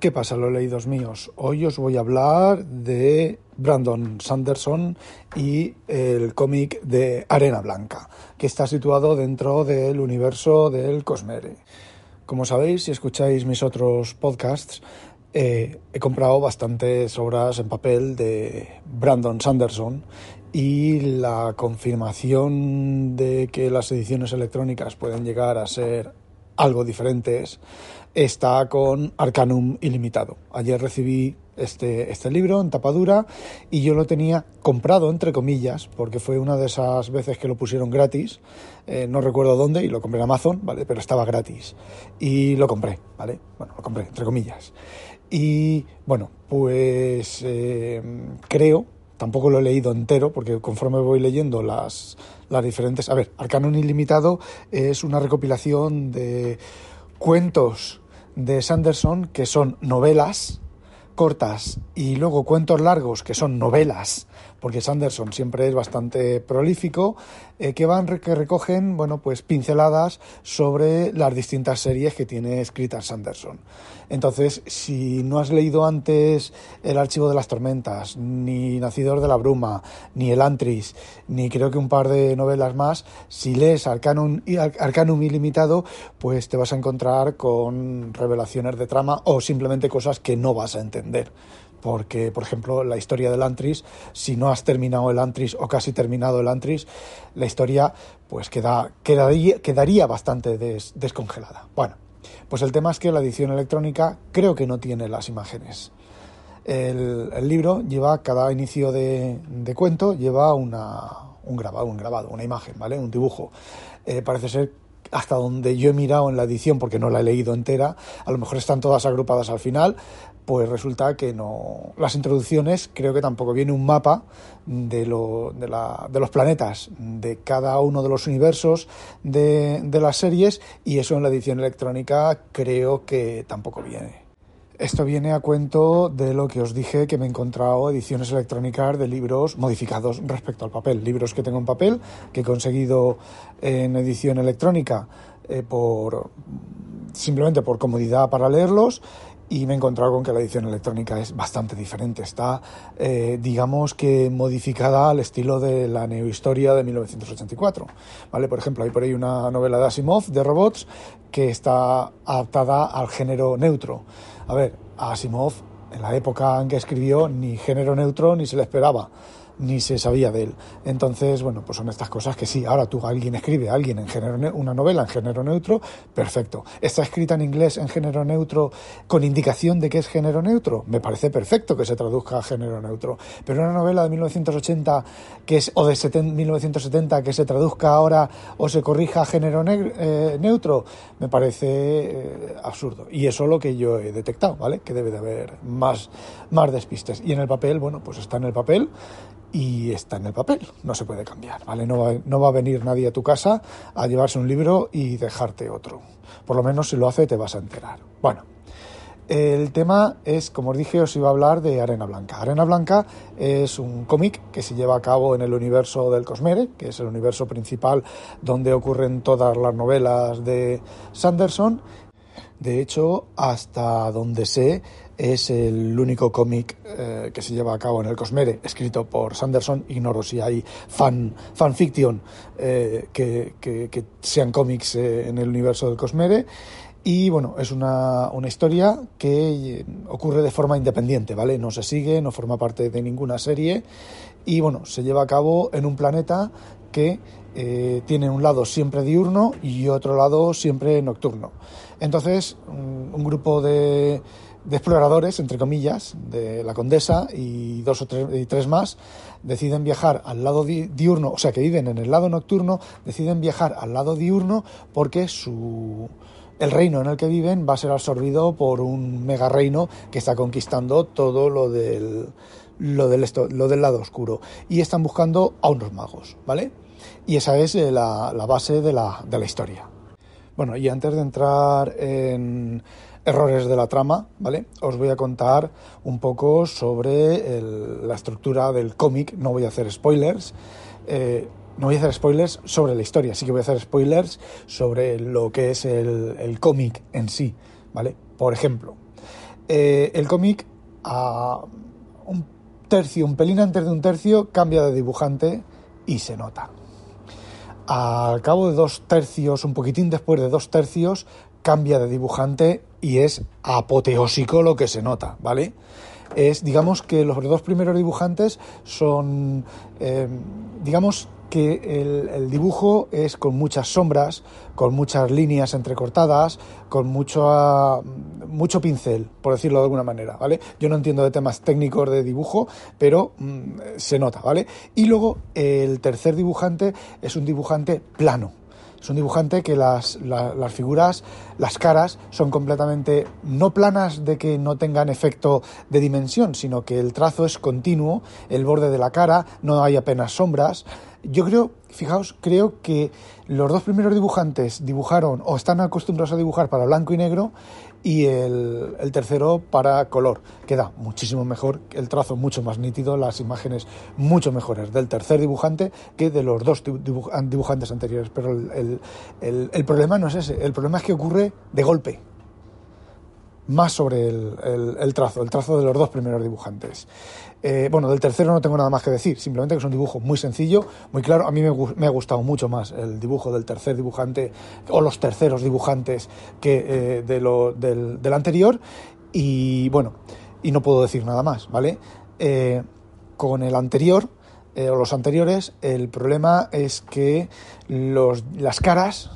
¿Qué pasa, los leídos míos? Hoy os voy a hablar de Brandon Sanderson y el cómic de Arena Blanca, que está situado dentro del universo del Cosmere. Como sabéis, si escucháis mis otros podcasts, eh, he comprado bastantes obras en papel de Brandon Sanderson y la confirmación de que las ediciones electrónicas pueden llegar a ser algo diferentes está con Arcanum Ilimitado. Ayer recibí este, este libro en tapadura y yo lo tenía comprado, entre comillas, porque fue una de esas veces que lo pusieron gratis, eh, no recuerdo dónde, y lo compré en Amazon, ¿vale? Pero estaba gratis. Y lo compré, ¿vale? Bueno, lo compré, entre comillas. Y bueno, pues eh, creo, tampoco lo he leído entero, porque conforme voy leyendo las, las diferentes... A ver, Arcanum Ilimitado es una recopilación de cuentos de Sanderson que son novelas cortas y luego cuentos largos que son novelas porque Sanderson siempre es bastante prolífico, eh, que van que recogen, bueno, pues pinceladas sobre las distintas series que tiene escritas Sanderson. Entonces, si no has leído antes El archivo de las tormentas, ni Nacidor de la bruma, ni El Antris, ni creo que un par de novelas más, si lees Arcanum, Arcanum ilimitado, pues te vas a encontrar con revelaciones de trama o simplemente cosas que no vas a entender porque, por ejemplo, la historia del Antris, si no has terminado el Antris o casi terminado el Antris, la historia pues queda, quedaría, quedaría bastante descongelada. Bueno, pues el tema es que la edición electrónica creo que no tiene las imágenes. El, libro lleva, cada inicio de, cuento, lleva una, un grabado, un grabado, una imagen, ¿vale? Un dibujo. Eh, parece ser hasta donde yo he mirado en la edición, porque no la he leído entera, a lo mejor están todas agrupadas al final, pues resulta que no. Las introducciones, creo que tampoco viene un mapa de, lo, de, la, de los planetas de cada uno de los universos de, de las series, y eso en la edición electrónica creo que tampoco viene. Esto viene a cuento de lo que os dije que me he encontrado ediciones electrónicas de libros modificados respecto al papel. Libros que tengo en papel, que he conseguido en edición electrónica eh, por simplemente por comodidad para leerlos y me he encontrado con que la edición electrónica es bastante diferente. Está, eh, digamos que modificada al estilo de la neohistoria de 1984. ¿vale? Por ejemplo, hay por ahí una novela de Asimov de robots que está adaptada al género neutro. A ver, Asimov, en la época en que escribió, ni género neutro ni se le esperaba ni se sabía de él. Entonces, bueno, pues son estas cosas que sí, ahora tú alguien escribe, alguien en género una novela en género neutro, perfecto. Está escrita en inglés en género neutro con indicación de que es género neutro, me parece perfecto que se traduzca a género neutro. Pero una novela de 1980 que es o de 1970 que se traduzca ahora o se corrija a género eh, neutro, me parece eh, absurdo. Y eso es lo que yo he detectado, ¿vale? Que debe de haber más más despistes. Y en el papel, bueno, pues está en el papel y está en el papel, no se puede cambiar, ¿vale? No va, no va a venir nadie a tu casa a llevarse un libro y dejarte otro. Por lo menos si lo hace te vas a enterar. Bueno, el tema es, como os dije, os iba a hablar de Arena Blanca. Arena Blanca es un cómic que se lleva a cabo en el universo del Cosmere, que es el universo principal donde ocurren todas las novelas de Sanderson. De hecho, hasta donde sé, es el único cómic eh, que se lleva a cabo en el Cosmere, escrito por Sanderson. Ignoro si hay fan, fanfiction eh, que, que, sean cómics eh, en el universo del Cosmere. Y bueno, es una, una, historia que ocurre de forma independiente, ¿vale? No se sigue, no forma parte de ninguna serie. Y bueno, se lleva a cabo en un planeta que tiene un lado siempre diurno y otro lado siempre nocturno. Entonces, un grupo de de exploradores, entre comillas, de la Condesa y dos o tres, y tres más, deciden viajar al lado diurno, o sea, que viven en el lado nocturno, deciden viajar al lado diurno porque su, el reino en el que viven va a ser absorbido por un mega reino que está conquistando todo lo del, lo del, esto, lo del lado oscuro. Y están buscando a unos magos, ¿vale? Y esa es eh, la, la base de la, de la historia. Bueno, y antes de entrar en errores de la trama, ¿vale? Os voy a contar un poco sobre el, la estructura del cómic, no voy a hacer spoilers. Eh, no voy a hacer spoilers sobre la historia, sí que voy a hacer spoilers sobre lo que es el, cómic en sí, ¿vale? Por ejemplo, eh, el cómic a un tercio, un pelín antes de un tercio, cambia de dibujante y se nota. Al cabo de dos tercios, un poquitín después de dos tercios, cambia de dibujante y es apoteósico lo que se nota, ¿vale? Es, digamos que los dos primeros dibujantes son, eh, digamos que el, dibujo es con muchas sombras, con muchas líneas entrecortadas, con mucho, uh, mucho pincel, por decirlo de alguna manera, ¿vale? Yo no entiendo de temas técnicos de dibujo, pero mmm, se nota, ¿vale? Y luego el tercer dibujante es un dibujante plano, es un dibujante que las, la, las, figuras, las caras, son completamente no planas de que no tengan efecto de dimensión, sino que el trazo es continuo, el borde de la cara, no hay apenas sombras. Yo creo, fijaos, creo que los dos primeros dibujantes dibujaron o están acostumbrados a dibujar para blanco y negro y el, el, tercero para color. Queda muchísimo mejor, el trazo mucho más nítido, las imágenes mucho mejores del tercer dibujante que de los dos dibujantes anteriores. Pero el, el, el problema no es ese, el problema es que ocurre de golpe. Más sobre el, trazo, el trazo de los dos primeros dibujantes. Eh, bueno, del tercero no tengo nada más que decir, simplemente que es un dibujo muy sencillo, muy claro. A mí me, me, ha gustado mucho más el dibujo del tercer dibujante o los terceros dibujantes que eh, de lo, del, anterior. Y bueno, y no puedo decir nada más, ¿vale? Eh, con el anterior o los anteriores, el problema es que las caras,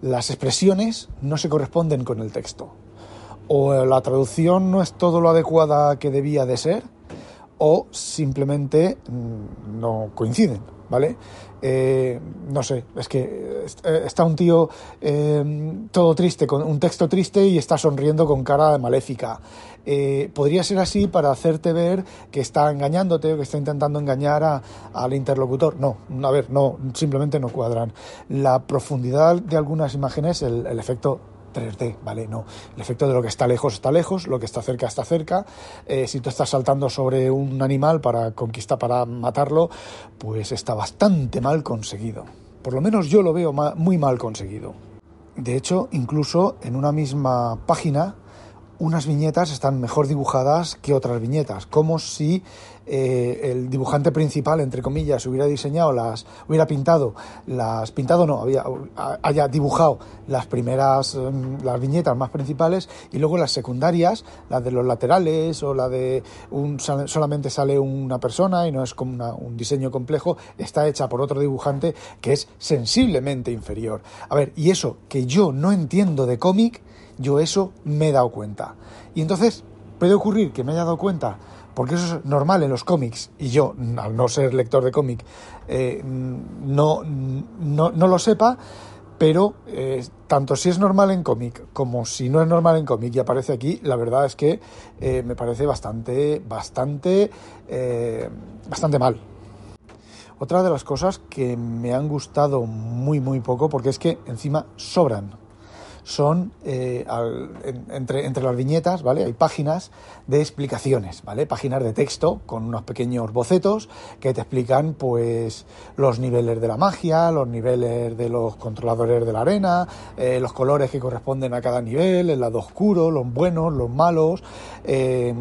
las expresiones no se corresponden con el texto o la traducción no es todo lo adecuada que debía de ser, o simplemente no coinciden, ¿vale? Eh, no sé, es que está un tío eh, todo triste, con un texto triste y está sonriendo con cara maléfica. Eh, podría ser así para hacerte ver que está engañándote o que está intentando engañar a, al interlocutor. No, a ver, no, simplemente no cuadran. La profundidad de algunas imágenes, el efecto 3D, ¿vale? No, el efecto de lo que está lejos está lejos, lo que está cerca está cerca. Eh, si tú estás saltando sobre un animal para conquistar, para matarlo, pues está bastante mal conseguido. Por lo menos yo lo veo muy mal conseguido. De hecho, incluso en una misma página, unas viñetas están mejor dibujadas que otras viñetas, como si eh, el dibujante principal, entre comillas, hubiera diseñado las, hubiera pintado las, pintado no, había, haya dibujado las primeras, las viñetas más principales y luego las secundarias, las de los laterales o la de un, solamente sale una persona y no es como una, un diseño complejo, está hecha por otro dibujante que es sensiblemente inferior. A ver, y eso que yo no entiendo de cómic, yo eso me he dado cuenta. Y entonces puede ocurrir que me haya dado cuenta porque eso es normal en los cómics, y yo, al no ser lector de cómic, eh, no, no, no, lo sepa, pero eh, tanto si es normal en cómic como si no es normal en cómic y aparece aquí, la verdad es que eh, me parece bastante, bastante, bastante mal. Otra de las cosas que me han gustado muy, muy poco, porque es que encima sobran son eh, al, en, entre, entre las viñetas, ¿vale? Hay páginas de explicaciones, ¿vale? Páginas de texto con unos pequeños bocetos que te explican, pues, los niveles de la magia, los niveles de los controladores de la arena, eh, los colores que corresponden a cada nivel, el lado oscuro, los buenos, los malos, eh,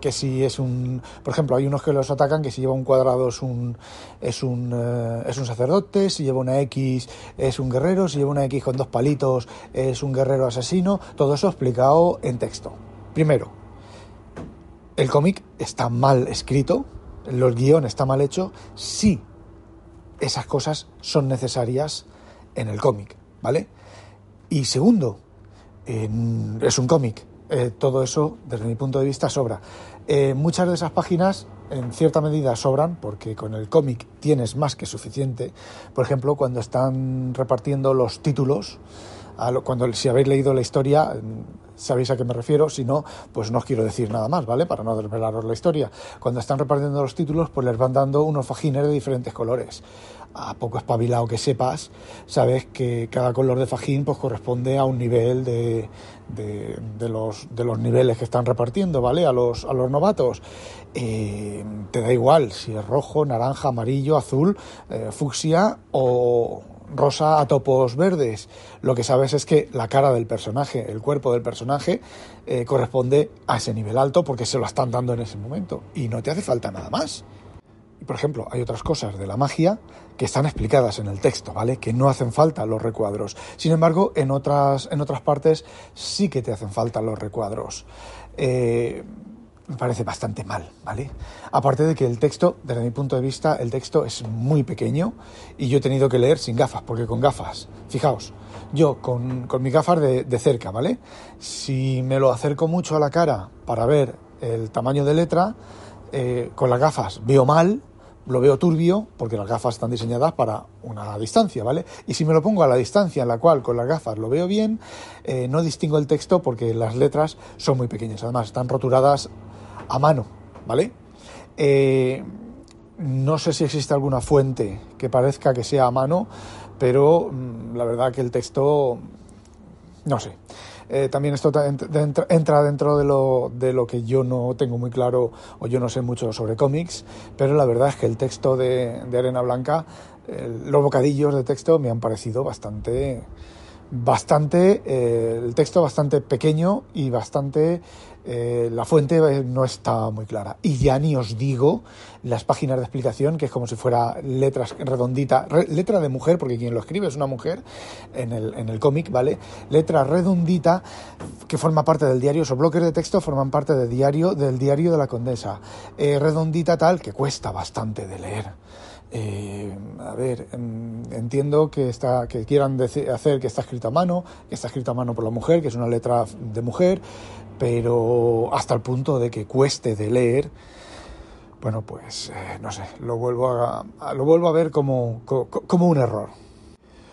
que si es un, por ejemplo, hay unos que los atacan que si lleva un cuadrado es un, es un, eh, es un sacerdote, si lleva una X es un guerrero, si lleva una X con dos palitos un guerrero asesino, todo eso explicado en texto. Primero, el cómic está mal escrito, el guion está mal hecho, sí esas cosas son necesarias en el cómic, ¿vale? Y segundo, es un cómic, eh, todo eso, desde mi punto de vista, sobra. Eh, muchas de esas páginas, en cierta medida, sobran, porque con el cómic tienes más que suficiente. Por ejemplo, cuando están repartiendo los títulos, cuando si habéis leído la historia sabéis a qué me refiero, si no, pues no os quiero decir nada más, ¿vale? Para no desvelaros la historia. Cuando están repartiendo los títulos, pues les van dando unos fajines de diferentes colores. A poco espabilado que sepas, sabes que cada color de fajín pues corresponde a un nivel de, de, los, de los niveles que están repartiendo, ¿vale? A los, a los novatos. Eh, te da igual si es rojo, naranja, amarillo, azul, eh, fucsia o rosa a topos verdes. Lo que sabes es que la cara del personaje, el cuerpo del personaje, eh, corresponde a ese nivel alto porque se lo están dando en ese momento. Y no te hace falta nada más. Y por ejemplo, hay otras cosas de la magia que están explicadas en el texto, ¿vale? Que no hacen falta los recuadros. Sin embargo, en otras, en otras partes sí que te hacen falta los recuadros. Eh, me parece bastante mal, ¿vale? Aparte de que el texto, desde mi punto de vista, el texto es muy pequeño y yo he tenido que leer sin gafas, porque con gafas, fijaos, yo con, con mis gafas de, cerca, ¿vale? Si me lo acerco mucho a la cara para ver el tamaño de letra, eh, con las gafas veo mal, lo veo turbio, porque las gafas están diseñadas para una distancia, ¿vale? Y si me lo pongo a la distancia en la cual con las gafas lo veo bien, eh, no distingo el texto porque las letras son muy pequeñas, además están roturadas a mano, ¿vale? Eh, no sé si existe alguna fuente que parezca que sea a mano, pero mm, la verdad que el texto, no sé. Eh, también esto entra dentro de lo, de lo que yo no tengo muy claro o yo no sé mucho sobre cómics, pero la verdad es que el texto de, Arena Blanca, los bocadillos de texto me han parecido bastante, bastante, eh, el texto bastante pequeño y bastante eh, la fuente no está muy clara. Y ya ni os digo las páginas de explicación, que es como si fuera letras redondita, letra de mujer, porque quien lo escribe es una mujer en el, en el cómic, ¿vale? Letra redondita que forma parte del diario, esos bloques de texto forman parte del diario, del diario de la condesa. Eh, redondita tal que cuesta bastante de leer. Eh, a ver, em, entiendo que, está, que quieran hacer que está escrito a mano, que está escrito a mano por la mujer, que es una letra de mujer, pero hasta el punto de que cueste de leer, bueno, pues eh, no sé, lo vuelvo a, lo vuelvo a ver como, como, un error.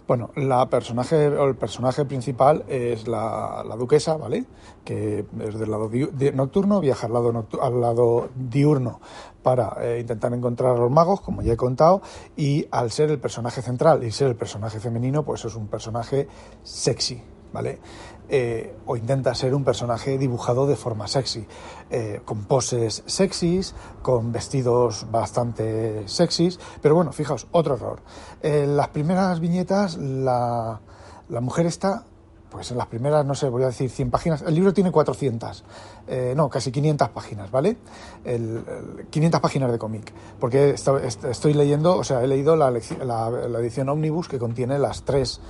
Bueno, la personaje, el personaje principal es la, duquesa, ¿vale? Que es del lado nocturno, viaja al lado, al lado diurno para eh, intentar encontrar a los magos, como ya he contado, y al ser el personaje central y ser el personaje femenino, pues es un personaje sexy, ¿vale? Eh, o intenta ser un personaje dibujado de forma sexy, eh, con poses sexys, con vestidos bastante sexys, pero bueno, fijaos, otro error. En las primeras viñetas la, la mujer está pues en las primeras, no sé, voy a decir 100 páginas. El libro tiene 400, eh, no, casi 500 páginas, ¿vale? El, 500 páginas de cómic. Porque estoy leyendo, o sea, he leído la, la, edición Omnibus que contiene las tres,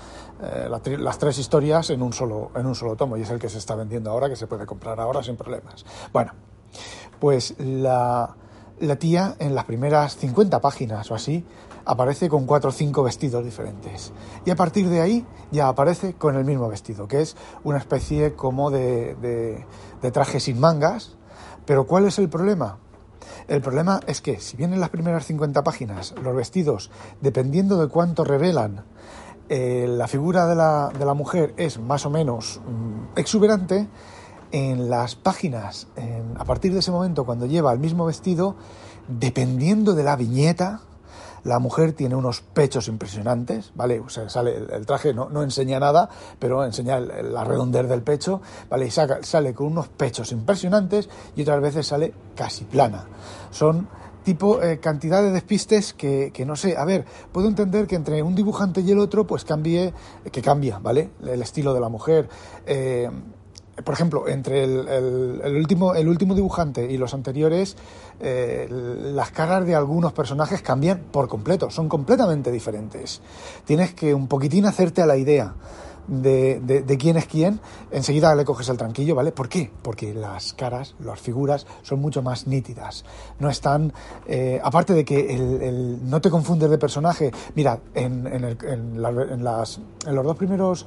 eh, las tres historias en un, solo, en un solo tomo y es el que se está vendiendo ahora, que se puede comprar ahora sin problemas. Bueno, pues la, la tía en las primeras 50 páginas o así aparece con cuatro o cinco vestidos diferentes. Y a partir de ahí ya aparece con el mismo vestido, que es una especie como de, de, traje sin mangas. Pero ¿cuál es el problema? El problema es que si bien en las primeras 50 páginas los vestidos, dependiendo de cuánto revelan, eh, la figura de la, de la, mujer es más o menos mm, exuberante, en las páginas, a partir de ese momento, cuando lleva el mismo vestido, dependiendo de la viñeta, la mujer tiene unos pechos impresionantes, ¿vale? O sea, sale el, traje, no, no, enseña nada, pero enseña la redondez del pecho, ¿vale? Y sale con unos pechos impresionantes y otras veces sale casi plana. Son tipo eh, cantidad de despistes que, que, no sé, a ver, puedo entender que entre un dibujante y el otro pues cambie, que cambia, ¿vale? El estilo de la mujer. Eh, por ejemplo, entre el, último, el último dibujante y los anteriores, eh, las caras de algunos personajes cambian por completo, son completamente diferentes. Tienes que un poquitín hacerte a la idea de, de, quién es quién, enseguida le coges el tranquillo, ¿vale? ¿Por qué? Porque las caras, las figuras son mucho más nítidas. No están. Eh, aparte de que el, no te confundes de personaje. Mira, en, en, el, en, las, en los dos primeros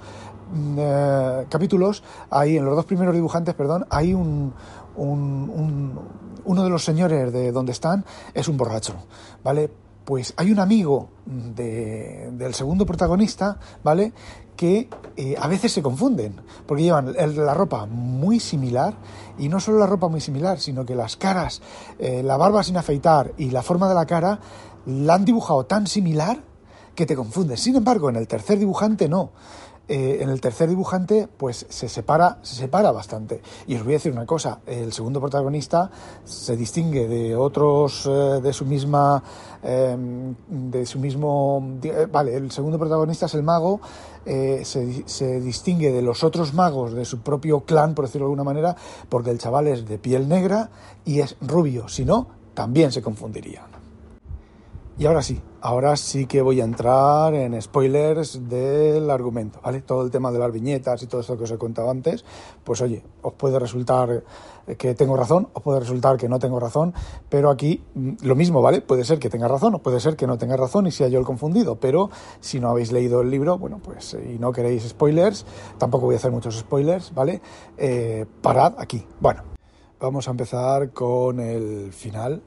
eh, capítulos, hay, en los dos primeros dibujantes, perdón, hay un, un, un, uno de los señores de donde están es un borracho, ¿vale? pues hay un amigo del segundo protagonista, ¿vale? Que eh, a veces se confunden, porque llevan la ropa muy similar, y no solo la ropa muy similar, sino que las caras, eh, la barba sin afeitar y la forma de la cara, la han dibujado tan similar que te confundes. Sin embargo, en el tercer dibujante no. Eh, en el tercer dibujante, pues se separa, se separa bastante. Y os voy a decir una cosa: el segundo protagonista se distingue de otros eh, de su misma, em, de su mismo, eh, vale, el segundo protagonista es el mago. Se, se, distingue de los otros magos de su propio clan, por decirlo de alguna manera, porque el chaval es de piel negra y es rubio. Si no, también se confundiría. Y ahora sí, ahora sí que voy a entrar en spoilers del argumento, ¿vale? Todo el tema de las viñetas y todo esto que os he contado antes, pues oye, os puede resultar que tengo razón, os puede resultar que no tengo razón, pero aquí mm, lo mismo, ¿vale? Puede ser que tenga razón o puede ser que no tenga razón y sea yo el confundido, pero si no habéis leído el libro, bueno, pues y no queréis spoilers, tampoco voy a hacer muchos spoilers, ¿vale? Eh, parad aquí. Bueno, vamos a empezar con el final.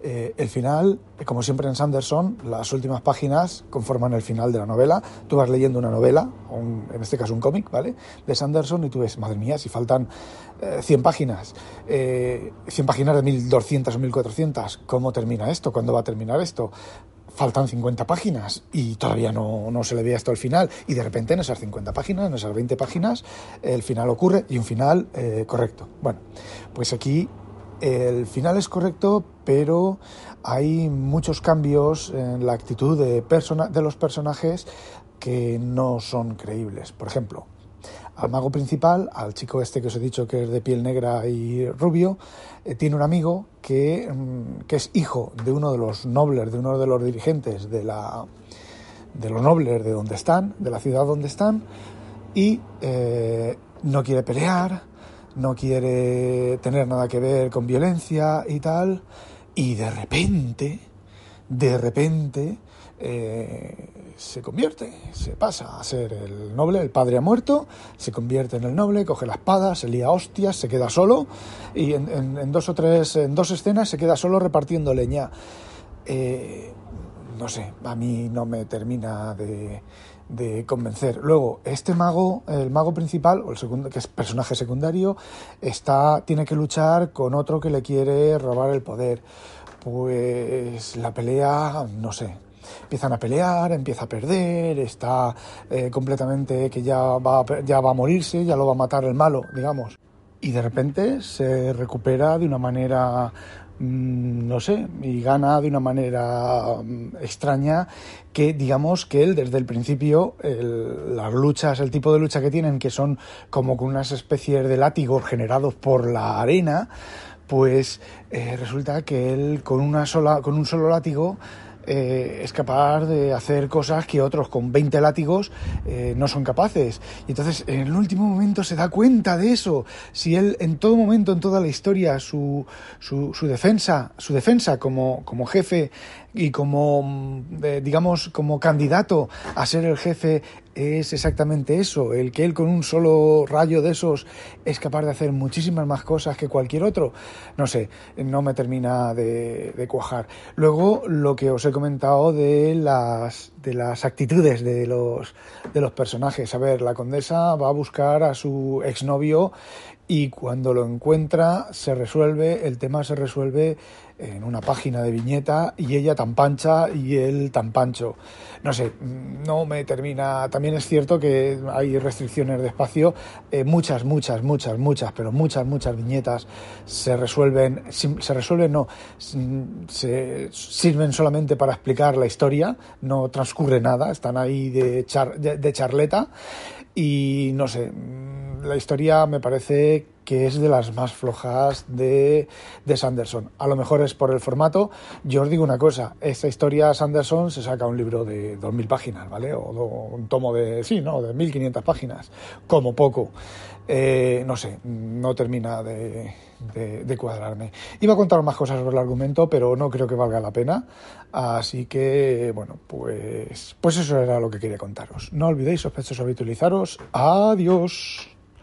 Eh, el final, como siempre en Sanderson, las últimas páginas conforman el final de la novela. Tú vas leyendo una novela, en este caso un cómic, ¿vale? De Sanderson y tú ves, madre mía, si faltan 100 eh, páginas, 100 eh, páginas de 1200 o 1400, ¿cómo termina esto? ¿Cuándo va a terminar esto? faltan 50 páginas y todavía no, no, se le ve hasta el final y de repente en esas 50 páginas, en esas 20 páginas, el final ocurre y un final correcto. Bueno, pues aquí el final es correcto, pero hay muchos cambios en la actitud de, de los personajes que no son creíbles. Por ejemplo, al mago principal, al chico este que os he dicho que es de piel negra y rubio, eh, tiene un amigo que, mm, que, es hijo de uno de los nobles, de uno de los dirigentes de la de los nobles de donde están, de la ciudad donde están, y eh, no quiere pelear, no quiere tener nada que ver con violencia y tal, y de repente, de repente, eh, se convierte, se pasa a ser el noble, el padre ha muerto, se convierte en el noble, coge la espada, se lía hostias, se queda solo, y en, dos o tres, en dos escenas se queda solo repartiendo leña. Eh, no sé, a mí no me termina de, de convencer. Luego, este mago, el mago principal, o el segundo, que es personaje secundario, está, tiene que luchar con otro que le quiere robar el poder. Pues la pelea, no sé, empiezan a pelear, empieza a perder, está eh, completamente que ya va, ya va a morirse, ya lo va a matar el malo, digamos. Y de repente se recupera de una manera no sé, y gana de una manera mm, extraña que digamos que él desde el principio, las luchas, el tipo de lucha que tienen, que son como con unas especies de látigos generados por la arena, pues eh, resulta que él con una sola, con un solo látigo eh, es capaz de hacer cosas que otros con 20 látigos eh, no son capaces. Y entonces en el último momento se da cuenta de eso. Si él en todo momento, en toda la historia, su, su, su defensa, su defensa como, como jefe y como, mm, digamos, como candidato a ser el jefe es exactamente eso, el que él con un solo rayo de esos es capaz de hacer muchísimas más cosas que cualquier otro, no sé, no me termina de, cuajar. Luego, lo que os he comentado de las, de las actitudes de los, de los personajes. A ver, la condesa va a buscar a su exnovio y cuando lo encuentra se resuelve, el tema se resuelve en una página de viñeta y ella tan pancha y él tan pancho. No sé, no me termina. También es cierto que hay restricciones de espacio, eh, muchas, muchas, muchas, muchas, pero muchas, muchas viñetas se resuelven, se resuelven, no, se sirven solamente para explicar la historia, no transcurre nada, están ahí de, de charleta. Y no sé la historia me parece que es de las más flojas de, de, Sanderson. A lo mejor es por el formato. Yo os digo una cosa, esta historia Sanderson se saca un libro de 2.000 páginas, ¿vale? O un tomo de, sí, ¿no? De 1.500 páginas, como poco. Eh, no sé, no termina de, cuadrarme. Iba a contar más cosas sobre el argumento, pero no creo que valga la pena. Así que, bueno, pues, pues eso era lo que quería contaros. No olvidéis, sospechosos, habitualizaros. Adiós.